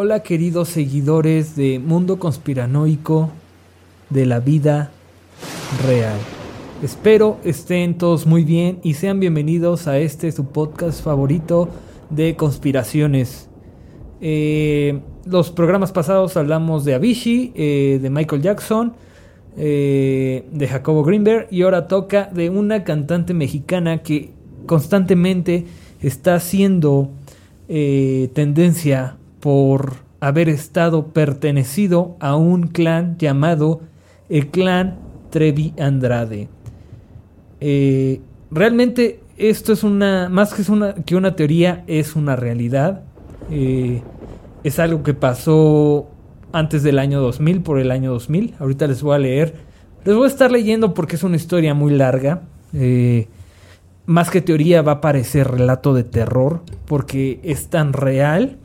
Hola queridos seguidores de Mundo Conspiranoico de la vida real. Espero estén todos muy bien y sean bienvenidos a este su podcast favorito de conspiraciones. Eh, los programas pasados hablamos de Avicii, eh, de Michael Jackson, eh, de Jacobo Greenberg y ahora toca de una cantante mexicana que constantemente está haciendo tendencia por haber estado pertenecido a un clan llamado el clan Trevi Andrade. Eh, realmente esto es una, más que, una, que una teoría, es una realidad. Eh, es algo que pasó antes del año 2000, por el año 2000. Ahorita les voy a leer. Les voy a estar leyendo porque es una historia muy larga. Eh, más que teoría va a parecer relato de terror porque es tan real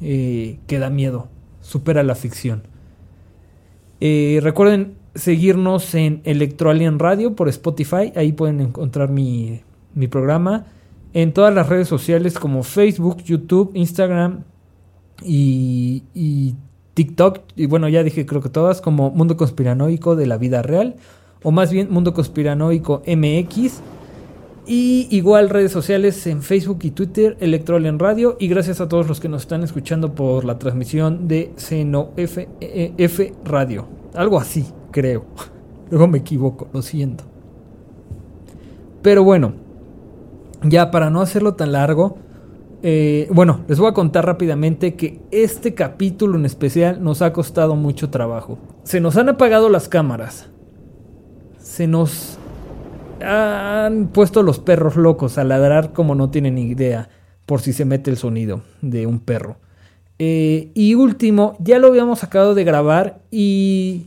que da miedo. Supera la ficción. recuerden seguirnos en Electroalien Radio por Spotify. Ahí pueden encontrar mi, programa. En todas las redes sociales como Facebook, YouTube, Instagram y, y, TikTok. Y bueno, ya dije creo que todas como Mundo Conspiranoico de la vida real. O más bien Mundo Conspiranoico MX. Y igual redes sociales en Facebook y Twitter, Electroalien Radio. Y gracias a todos los que nos están escuchando por la transmisión de Seno F, e, F Radio. Algo así creo. Luego me equivoco, lo siento. Pero bueno, ya para no hacerlo tan largo, eh, bueno, les voy a contar rápidamente que este capítulo en especial nos ha costado mucho trabajo. Se nos han apagado las cámaras. Se nos han puesto los perros locos a ladrar como no tienen idea por si se mete el sonido de un perro. Eh, y último, ya lo habíamos acabado de grabar y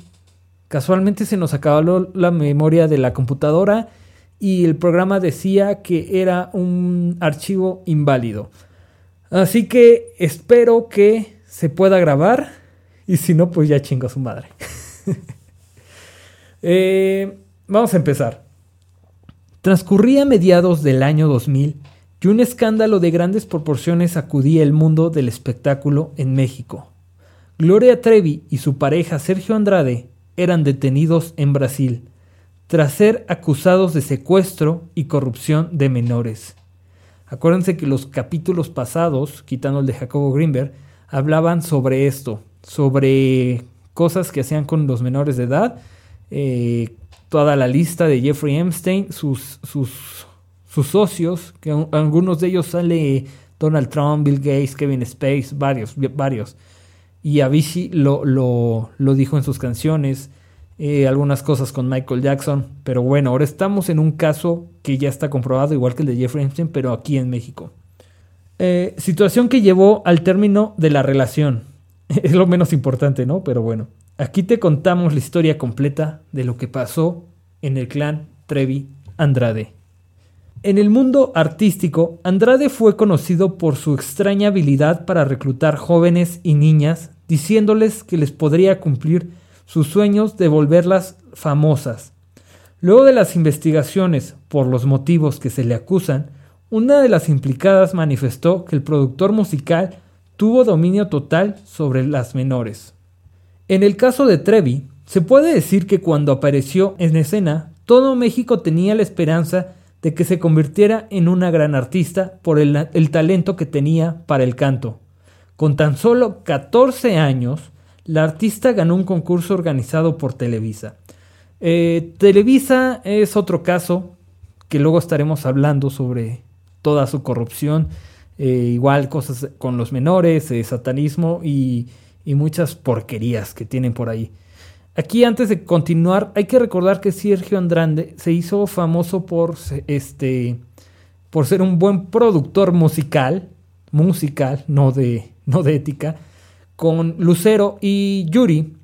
Casualmente se nos acabó la memoria de la computadora y el programa decía que era un archivo inválido. Así que espero que se pueda grabar y si no, pues ya chingo a su madre. Eh, vamos a empezar. Transcurría mediados del año 2000 y un escándalo de grandes proporciones acudía el mundo del espectáculo en México. Gloria Trevi y su pareja Sergio Andrade eran detenidos en Brasil tras ser acusados de secuestro y corrupción de menores. Acuérdense que los capítulos pasados, quitando el de Jacobo Greenberg, hablaban sobre esto, sobre cosas que hacían con los menores de edad, eh, toda la lista de Jeffrey Epstein, sus, sus, sus socios, que algunos de ellos sale Donald Trump, Bill Gates, Kevin Space, varios, varios y Avicii lo, lo, lo dijo en sus canciones, eh, algunas cosas con Michael Jackson, pero bueno, ahora estamos en un caso que ya está comprobado, igual que el de Jeffrey Epstein, pero aquí en México. Eh, situación que llevó al término de la relación. Es lo menos importante, ¿no? Pero bueno, aquí te contamos la historia completa de lo que pasó en el clan Trevi Andrade. En el mundo artístico, Andrade fue conocido por su extraña habilidad para reclutar jóvenes y niñas, diciéndoles que les podría cumplir sus sueños de volverlas famosas. Luego de las investigaciones por los motivos que se le acusan, una de las implicadas manifestó que el productor musical tuvo dominio total sobre las menores. En el caso de Trevi, se puede decir que cuando apareció en escena, todo México tenía la esperanza de que se convirtiera en una gran artista por el, talento que tenía para el canto. Con tan solo 14 años, la artista ganó un concurso organizado por Televisa. Eh, Televisa es otro caso que luego estaremos hablando sobre toda su corrupción, eh, igual cosas con los menores, eh, satanismo y, y muchas porquerías que tienen por ahí. Aquí antes de continuar, hay que recordar que Sergio Andrade se hizo famoso por este por ser un buen productor musical, musical, no de, no de ética, con Lucero y Yuri.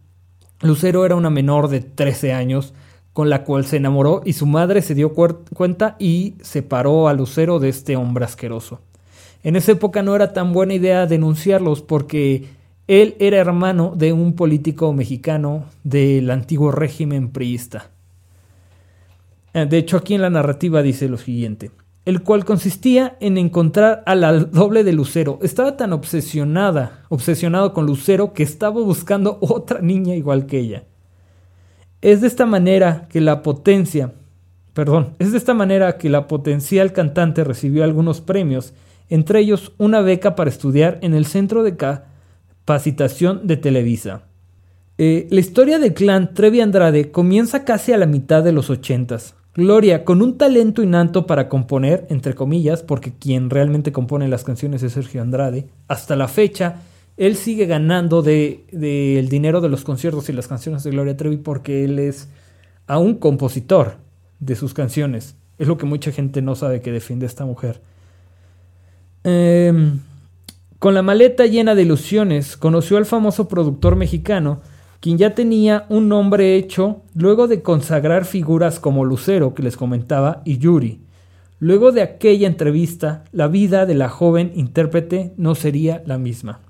Lucero era una menor de 13 años con la cual se enamoró y su madre se dio cuenta y separó a Lucero de este hombre asqueroso. En esa época no era tan buena idea denunciarlos porque él era hermano de un político mexicano del antiguo régimen priista. Eh, de hecho, aquí en la narrativa dice lo siguiente. el cual consistía en encontrar a la doble de Lucero. Estaba tan obsesionada, obsesionado con Lucero, que estaba buscando otra niña igual que ella. Es de esta manera que la potencia, perdón, es de esta manera que la potencial cantante recibió algunos premios, entre ellos una beca para estudiar en el Centro de De Televisa. Eh, la historia del clan Trevi Andrade comienza casi a la mitad de los ochentas. Gloria, con un talento innato para componer, entre comillas, porque quien realmente compone las canciones es Sergio Andrade, hasta la fecha, él sigue ganando del de, dinero de los conciertos y las canciones de Gloria Trevi porque él es aún compositor de sus canciones. Es lo que mucha gente no sabe que defiende esta mujer. Em, con la maleta llena de ilusiones, conoció al famoso productor mexicano quien ya tenía un nombre hecho luego de consagrar figuras como Lucero, que les comentaba, y Yuri. Luego de aquella entrevista, la vida de la joven intérprete no sería la misma.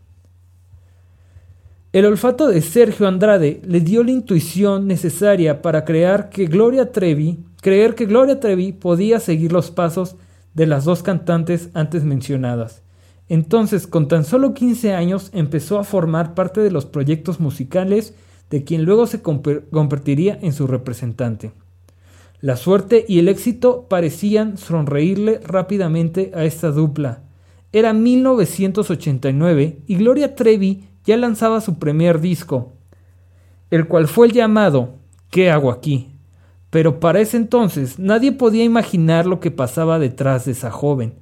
El olfato de Sergio Andrade le dio la intuición necesaria para crear que Gloria Trevi, creer que Gloria Trevi podía seguir los pasos de las dos cantantes antes mencionadas. Entonces, con tan solo 15 años, empezó a formar parte de los proyectos musicales de quien luego se convertiría en su representante. La suerte y el éxito parecían sonreírle rápidamente a esta dupla. Era 1989 y Gloria Trevi ya lanzaba su primer disco, el cual fue el llamado ¿Qué hago aquí? Pero para ese entonces nadie podía imaginar lo que pasaba detrás de esa joven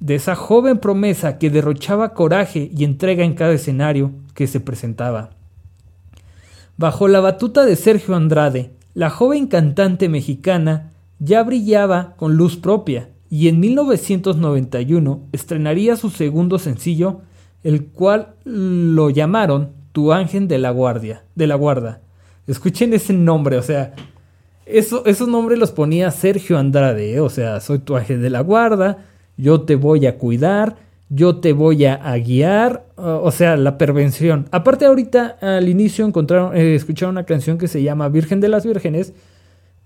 de esa joven promesa que derrochaba coraje y entrega en cada escenario que se presentaba. Bajo la batuta de Sergio Andrade, la joven cantante mexicana ya brillaba con luz propia y en 1991 estrenaría su segundo sencillo, el cual lo llamaron Tu Ángel de la Guardia, de la Guarda. Escuchen ese nombre, o sea, eso, esos nombres los ponía Sergio Andrade, ¿eh? o sea, soy tu ángel de la guarda, yo te voy a cuidar, yo te voy a, guiar, o sea, la prevención. Aparte ahorita al inicio encontraron, eh, escucharon una canción que se llama Virgen de las Vírgenes,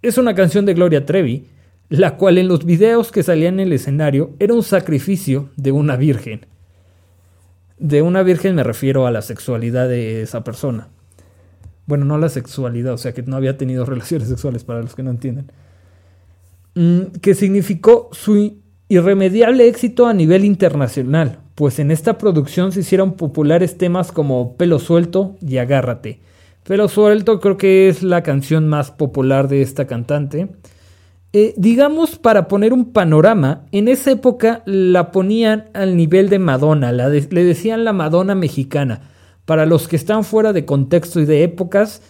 es una canción de Gloria Trevi, la cual en los videos que salían en el escenario era un sacrificio de una virgen. De una virgen me refiero a la sexualidad de esa persona. Bueno, no la sexualidad, o sea que no había tenido relaciones sexuales para los que no entienden. Mm, que significó su irremediable éxito a nivel internacional, pues en esta producción se hicieron populares temas como Pelo Suelto y Agárrate. Pelo Suelto creo que es la canción más popular de esta cantante. Eh, digamos, para poner un panorama, en esa época la ponían al nivel de Madonna, le decían la Madonna mexicana. Para los que están fuera de contexto y de épocas,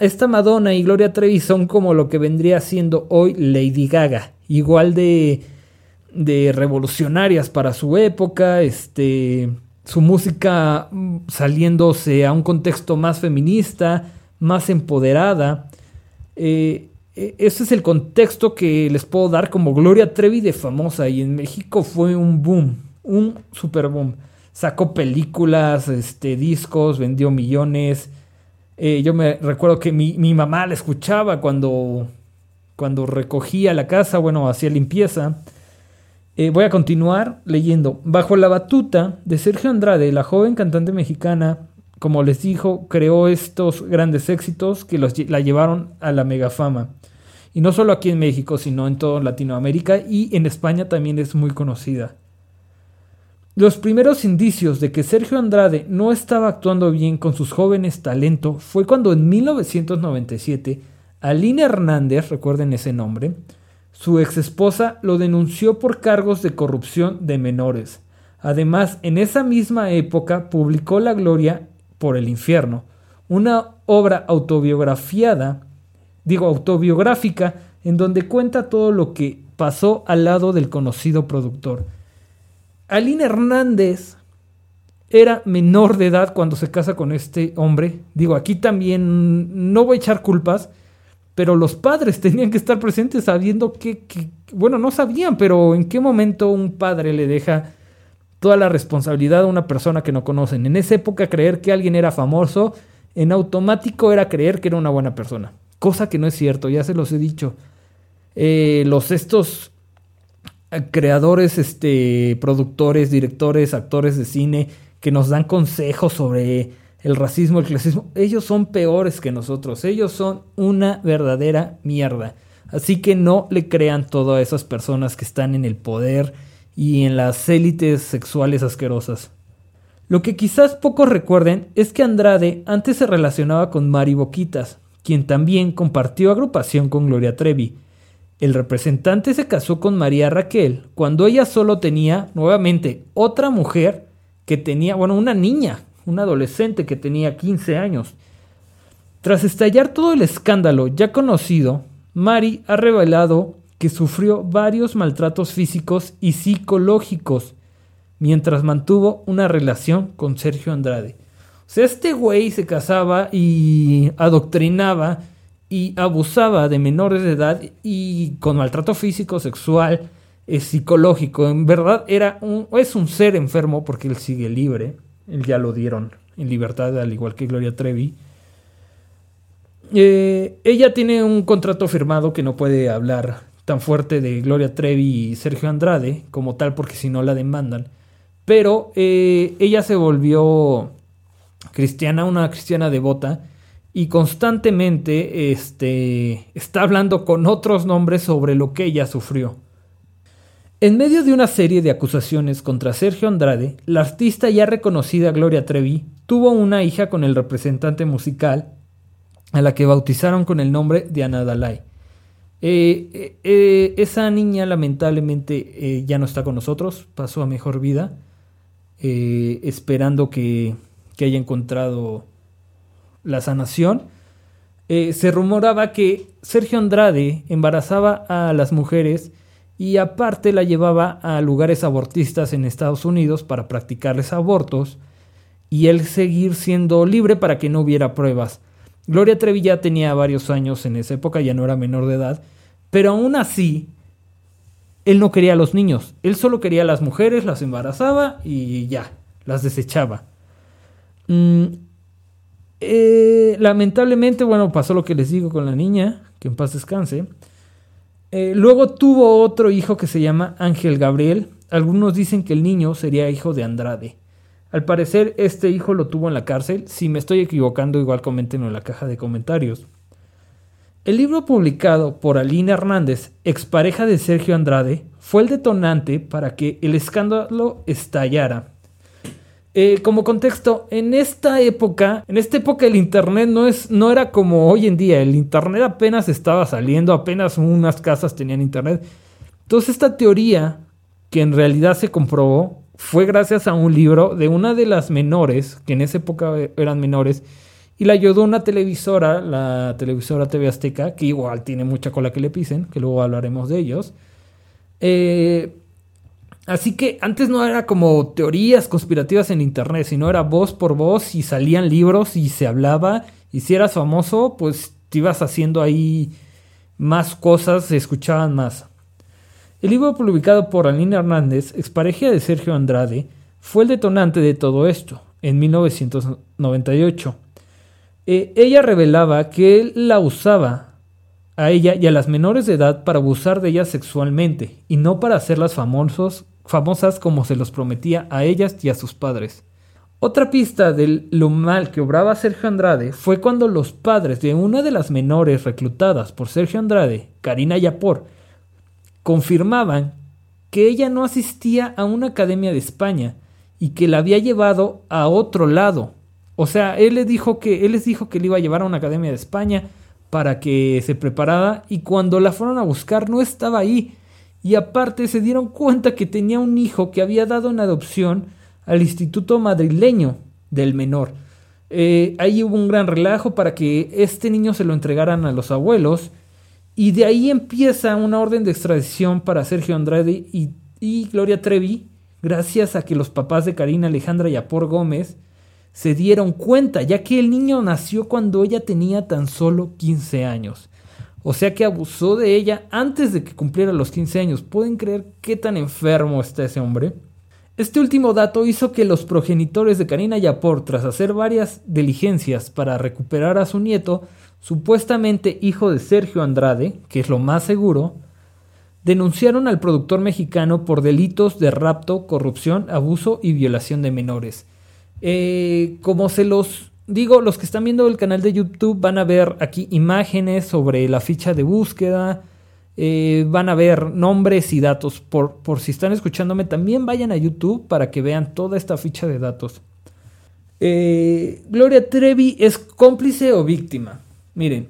esta Madonna y Gloria Trevi son como lo que vendría siendo hoy Lady Gaga, igual de de revolucionarias para su época, este, su música mm, saliéndose a un contexto más feminista, más empoderada. Eh, e, ese es el contexto que les puedo dar como Gloria Trevi de famosa y en México fue un boom, un super boom. Sacó películas, este, discos, vendió millones. Eh, yo me recuerdo que mi, mi, mamá la escuchaba cuando, cuando recogía la casa, bueno, hacía limpieza. Eh, voy a continuar leyendo. Bajo la batuta de Sergio Andrade, la joven cantante mexicana, como les dijo, creó estos grandes éxitos que la llevaron a la megafama. Y no solo aquí en México, sino en toda Latinoamérica y en España también es muy conocida. Los primeros indicios de que Sergio Andrade no estaba actuando bien con sus jóvenes talentos fue cuando en 1997 Aline Hernández, recuerden ese nombre, su ex esposa lo denunció por cargos de corrupción de menores. Además, en esa misma época publicó La Gloria por el Infierno, una obra autobiografiada, digo autobiográfica, en donde cuenta todo lo que pasó al lado del conocido productor. Aline Hernández era menor de edad cuando se casa con este hombre. Digo, aquí también no voy a echar culpas, pero los padres tenían que estar presentes sabiendo que, bueno, no sabían, pero en qué momento un padre le deja toda la responsabilidad a una persona que no conocen. En esa época creer que alguien era famoso, en automático era creer que era una buena persona, cosa que no es cierto, ya se los he dicho. Eh, los estos creadores, este, productores, directores, actores de cine que nos dan consejos sobre el racismo, el clasismo, ellos son peores que nosotros, ellos son una verdadera mierda. Así que no le crean todo a esas personas que están en el poder y en las élites sexuales asquerosas. Lo que quizás pocos recuerden es que Andrade antes se relacionaba con Mari Boquitas, quien también compartió agrupación con Gloria Trevi. El representante se casó con María Raquel cuando ella solo tenía, nuevamente, otra mujer que tenía, bueno, una niña, una adolescente que tenía 15 años. Tras estallar todo el escándalo ya conocido, Mari ha revelado que sufrió varios maltratos físicos y psicológicos mientras mantuvo una relación con Sergio Andrade. O sea, este güey se casaba y adoctrinaba y abusaba de menores de edad y con maltrato físico, sexual, eh, psicológico. En verdad era un, es un ser enfermo porque él sigue libre. Él ya lo dieron en libertad, al igual que Gloria Trevi. Eh, ella tiene un contrato firmado que no puede hablar tan fuerte de Gloria Trevi y Sergio Andrade como tal porque si no la demandan. Pero eh, ella se volvió cristiana, una cristiana devota, y constantemente este, está hablando con otros nombres sobre lo que ella sufrió. En medio de una serie de acusaciones contra Sergio Andrade, la artista ya reconocida Gloria Trevi tuvo una hija con el representante musical, a la que bautizaron con el nombre de Ana Dalai. Eh, eh, esa niña lamentablemente ya no está con nosotros, pasó a mejor vida. Eh, esperando que, haya encontrado la sanación. Eh, se rumoraba que Sergio Andrade embarazaba a las mujeres y aparte la llevaba a lugares abortistas en Estados Unidos para practicarles abortos y él seguir siendo libre para que no hubiera pruebas. Gloria Trevi ya tenía varios años en esa época, ya no era menor de edad, pero aún así él no quería a los niños, él solo quería a las mujeres, las embarazaba y ya, las desechaba. Mm, eh, lamentablemente, bueno, pasó lo que les digo con la niña, que en paz descanse. Eh, luego tuvo otro hijo que se llama Ángel Gabriel. Algunos dicen que el niño sería hijo de Andrade. Al parecer, este hijo lo tuvo en la cárcel. Si me estoy equivocando, igual coméntenlo en la caja de comentarios. El libro publicado por Aline Hernández, expareja de Sergio Andrade, fue el detonante para que el escándalo estallara. Eh, como contexto, en esta época, en esta época el internet no, es, no era como hoy en día, el internet apenas estaba saliendo, apenas unas casas tenían internet. Entonces esta teoría, que en realidad se comprobó, fue gracias a un libro de una de las menores, que en esa época eran menores, y le ayudó una televisora, la televisora TV Azteca, que igual tiene mucha cola que le pisen, que luego hablaremos de ellos. Eh, así que antes no era como teorías conspirativas en internet, sino era voz por voz y salían libros y se hablaba. Y si eras famoso, pues te ibas haciendo ahí más cosas, se escuchaban más. El libro publicado por Aline Hernández, expareja de Sergio Andrade, fue el detonante de todo esto, en 1998. Eh, ella revelaba que él la usaba a ella y a las menores de edad para abusar de ellas sexualmente y no para hacerlas famosos, famosas como se los prometía a ellas y a sus padres. Otra pista de lo mal que obraba Sergio Andrade fue cuando los padres de una de las menores reclutadas por Sergio Andrade, Karina Yapor, confirmaban que ella no asistía a una academia de España y que la había llevado a otro lado, o sea, él les dijo que él les dijo que le iba a llevar a una academia de España para que se preparara y cuando la fueron a buscar no estaba ahí. Y aparte se dieron cuenta que tenía un hijo que había dado en adopción al instituto madrileño del menor. Eh, ahí hubo un gran relajo para que este niño se lo entregaran a los abuelos. Y de ahí empieza una orden de extradición para Sergio Andrade y, y Gloria Trevi, gracias a que los papás de Karina Alejandra y Apor Gómez se dieron cuenta, ya que el niño nació cuando ella tenía tan solo 15 años. O sea que abusó de ella antes de que cumpliera los 15 años. ¿Pueden creer qué tan enfermo está ese hombre? Este último dato hizo que los progenitores de Karina Yapor, tras hacer varias diligencias para recuperar a su nieto, supuestamente hijo de Sergio Andrade, que es lo más seguro, denunciaron al productor mexicano por delitos de rapto, corrupción, abuso y violación de menores. Eh, como se los digo, los que están viendo el canal de YouTube van a ver aquí imágenes sobre la ficha de búsqueda, eh, van a ver nombres y datos. Por, por si están escuchándome, también vayan a YouTube para que vean toda esta ficha de datos. Eh, Gloria Trevi es cómplice o víctima. Miren,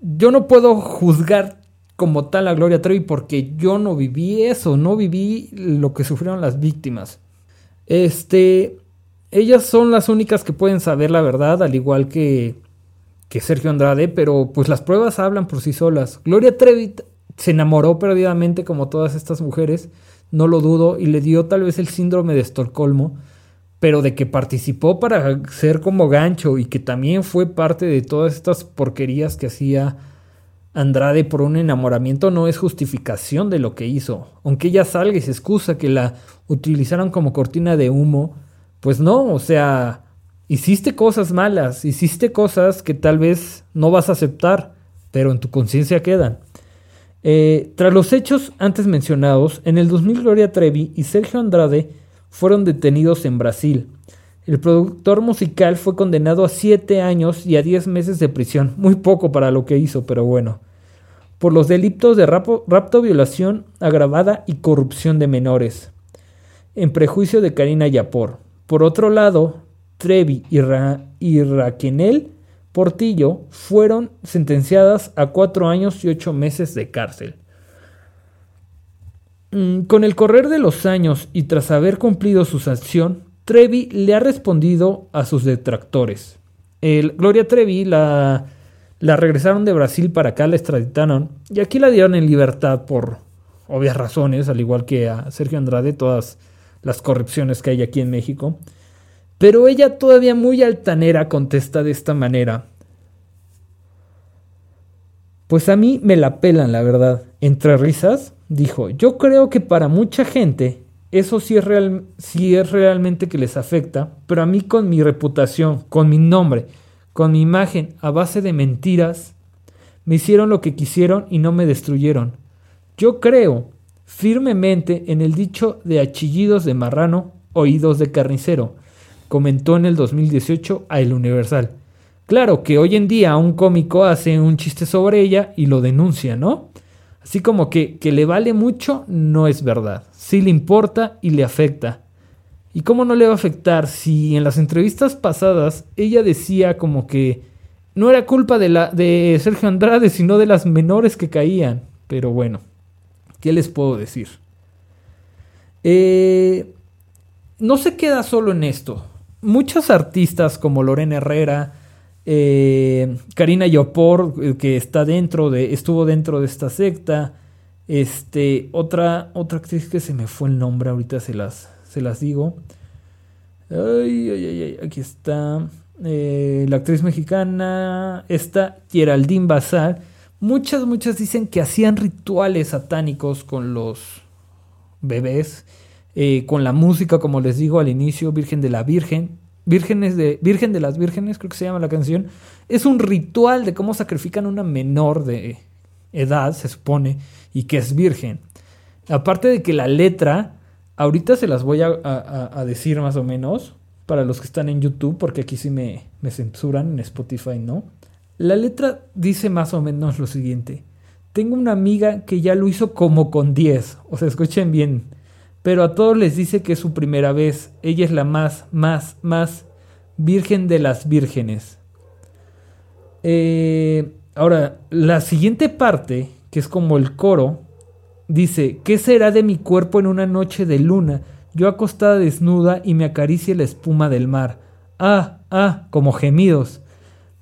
yo no puedo juzgar como tal a Gloria Trevi porque yo no viví eso, no viví lo que sufrieron las víctimas. Este, ellas son las únicas que pueden saber la verdad, al igual que, que Sergio Andrade, pero pues las pruebas hablan por sí solas. Gloria Trevi se enamoró perdidamente como todas estas mujeres, no lo dudo, y le dio tal vez el síndrome de Estocolmo, pero de que participó para ser como gancho y que también fue parte de todas estas porquerías que hacía Andrade por un enamoramiento no es justificación de lo que hizo. Aunque ella salga y se excusa que la utilizaron como cortina de humo, pues no, o sea, hiciste cosas malas, hiciste cosas que tal vez no vas a aceptar, pero en tu conciencia quedan. Eh, tras los hechos antes mencionados, en el 2000 Gloria Trevi y Sergio Andrade fueron detenidos en Brasil. El productor musical fue condenado a 7 años y a 10 meses de prisión, muy poco para lo que hizo, pero bueno, por los delitos de rapto, violación agravada y corrupción de menores, en prejuicio de Karina Yapor. Por otro lado, Trevi y, y Raquenel Portillo fueron sentenciadas a 4 años y 8 meses de cárcel. Mm, con el correr de los años y tras haber cumplido su sanción, Trevi le ha respondido a sus detractores. El, Gloria Trevi la, la regresaron de Brasil para acá, la extraditaron y aquí la dieron en libertad por obvias razones, al igual que a Sergio Andrade, todas las corrupciones que hay aquí en México. Pero ella todavía muy altanera contesta de esta manera. Pues a mí me la pelan, la verdad. Entre risas, dijo, yo creo que para mucha gente eso sí es, real, sí es realmente que les afecta, pero a mí con mi reputación, con mi nombre, con mi imagen a base de mentiras, me hicieron lo que quisieron y no me destruyeron. Yo creo firmemente en el dicho de achillidos de marrano, oídos de carnicero, comentó en el 2018 a El Universal. Claro que hoy en día un cómico hace un chiste sobre ella y lo denuncia, ¿no? Así como que, que le vale mucho, no es verdad. Sí le importa y le afecta. ¿Y cómo no le va a afectar si en las entrevistas pasadas ella decía como que no era culpa de, la, de Sergio Andrade, sino de las menores que caían? Pero bueno, ¿qué les puedo decir? Eh, no se queda solo en esto. Muchos artistas como Lorena Herrera, eh, Karina Yopor, eh, que está dentro de, estuvo dentro de esta secta. Este, otra, otra actriz que se me fue el nombre, ahorita se las, se las digo. Ay, ay, ay, aquí está. La actriz mexicana, esta Geraldine Bazar. Muchas, muchas dicen que hacían rituales satánicos con los bebés, con la música, como les digo al inicio, Virgen de la Virgen. Vírgenes de, Virgen de las Vírgenes, creo que se llama la canción, es un ritual de cómo sacrifican una menor de edad, se supone, y que es virgen. Aparte de que la letra, ahorita se las voy a, decir más o menos, para los que están en YouTube, porque aquí sí me, me censuran, en Spotify no. La letra dice más o menos lo siguiente. Tengo una amiga que ya lo hizo como con 10. O sea, escuchen bien pero a todos les dice que es su primera vez. Ella es la más, más, más virgen de las vírgenes. Eh, ahora, la siguiente parte, que es como el coro, dice, ¿qué será de mi cuerpo en una noche de luna? Yo acostada desnuda y me acaricia la espuma del mar. Ah, ah, como gemidos.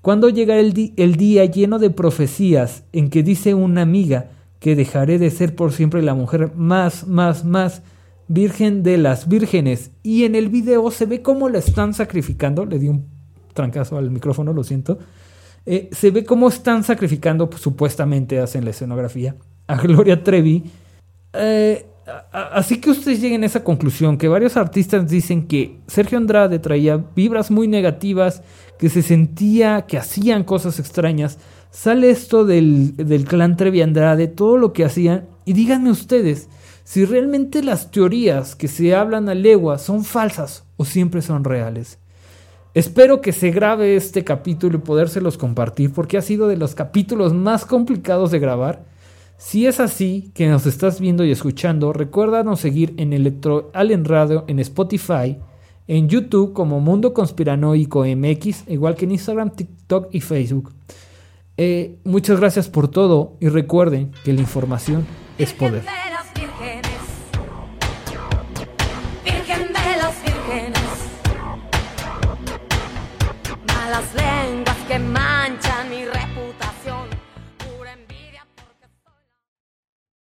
¿Cuándo llegará el, día lleno de profecías en que dice una amiga que dejaré de ser por siempre la mujer más, más, más Virgen de las Vírgenes. Y en el video se ve cómo la están sacrificando. Le di un trancazo al micrófono, lo siento. Eh, se ve cómo están sacrificando, pues, supuestamente hacen la escenografía, a Gloria Trevi. Eh, así que ustedes lleguen a esa conclusión, que varios artistas dicen que Sergio Andrade traía vibras muy negativas, que se sentía que hacían cosas extrañas. Sale esto del, del clan Trevi Andrade, todo lo que hacían Y díganme ustedes si realmente las teorías que se hablan a legua son falsas o siempre son reales. Espero que se grabe este capítulo y podérselos compartir porque ha sido de los capítulos más complicados de grabar. Si es así, que nos estás viendo y escuchando, recuérdanos seguir en Electro Allen Radio en Spotify, en YouTube como Mundo Conspiranoico MX, igual que en Instagram, TikTok y Facebook. Eh, muchas gracias por todo y recuerden que la información es poder. Las lenguas que manchan